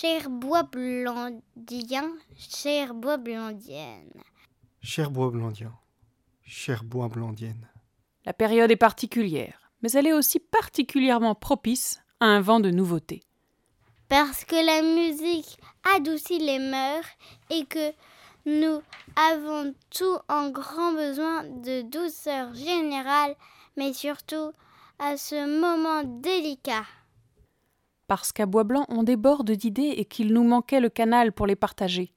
Cher bois blandien, cher bois blandienne. Cher bois blandien, cher bois blandienne. La période est particulière, mais elle est aussi particulièrement propice à un vent de nouveauté. Parce que la musique adoucit les mœurs et que nous avons tout en grand besoin de douceur générale, mais surtout à ce moment délicat. Parce qu'à Bois Blanc, on déborde d'idées et qu'il nous manquait le canal pour les partager.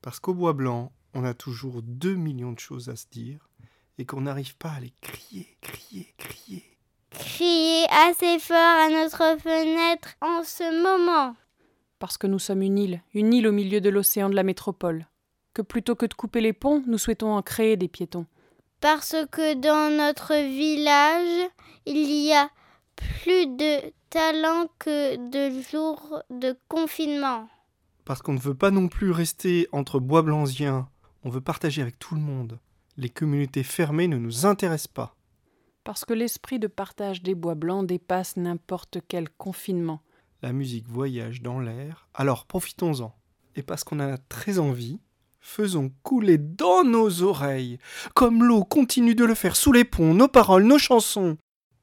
Parce qu'au Bois Blanc, on a toujours deux millions de choses à se dire et qu'on n'arrive pas à les crier, crier, crier. Crier assez fort à notre fenêtre en ce moment. Parce que nous sommes une île, une île au milieu de l'océan de la métropole. Que plutôt que de couper les ponts, nous souhaitons en créer des piétons. Parce que dans notre village, il y a plus de talent que de jours de confinement. Parce qu'on ne veut pas non plus rester entre bois blanziens, on veut partager avec tout le monde. Les communautés fermées ne nous intéressent pas. Parce que l'esprit de partage des bois blancs dépasse n'importe quel confinement. La musique voyage dans l'air, alors profitons-en. Et parce qu'on en a très envie, faisons couler dans nos oreilles, comme l'eau continue de le faire sous les ponts, nos paroles, nos chansons.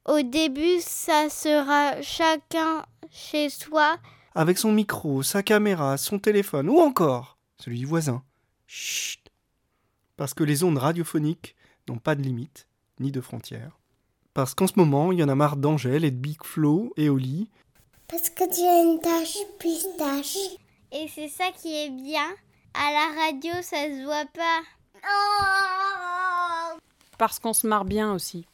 Au début, ça sera chacun chez soi. Avec son micro, sa caméra, son téléphone, ou encore celui du voisin. Chut Parce que les ondes radiophoniques n'ont pas de limite, ni de frontières. Parce qu'en ce moment, il y en a marre d'Angèle et de Big Flo et Oli. Parce que tu as une tache pistache. Et c'est ça qui est bien. À la radio, ça se voit pas. Parce qu'on se marre bien aussi.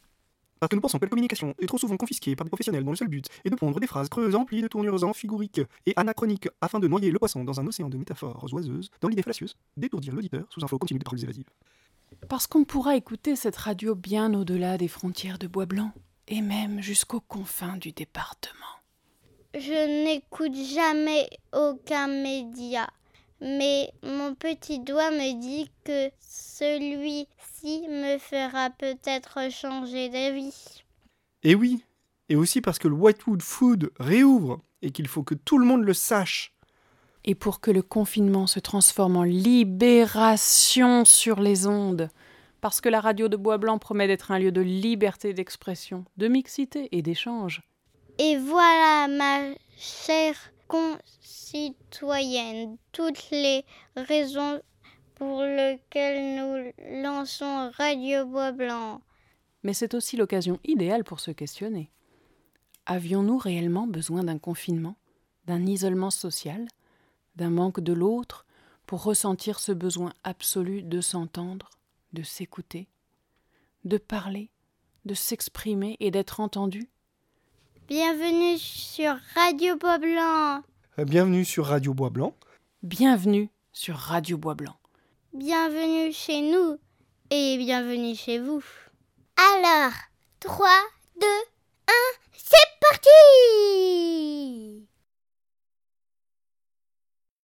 Parce que nous pensons que la communication est trop souvent confisquée par des professionnels dont le seul but est de pondre des phrases creuses emplies de tournures amphiguriques et anachroniques afin de noyer le poisson dans un océan de métaphores oiseuses, dans l'idée flacieuse d'étourdir l'auditeur sous un flot continu de paroles évasives. Parce qu'on pourra écouter cette radio bien au-delà des frontières de Bois Blanc, et même jusqu'aux confins du département. Je n'écoute jamais aucun média, mais mon petit doigt me dit que celui-ci me fera peut-être changer d'avis. Et oui, et aussi parce que le Whitewood Food réouvre et qu'il faut que tout le monde le sache. Et pour que le confinement se transforme en libération sur les ondes, parce que la radio de Bois Blanc promet d'être un lieu de liberté d'expression, de mixité et d'échange. Et voilà, ma chère concitoyenne, toutes les raisons pour lesquelles nous lançons Radio Bois Blanc. Mais c'est aussi l'occasion idéale pour se questionner. Avions-nous réellement besoin d'un confinement, d'un isolement social, d'un manque de l'autre pour ressentir ce besoin absolu de s'entendre, de s'écouter, de parler, de s'exprimer et d'être entendu? Bienvenue sur Radio Bois Blanc. Bienvenue sur Radio Bois Blanc. Bienvenue sur Radio Bois Blanc. Bienvenue chez nous et bienvenue chez vous. Alors, 3, 2,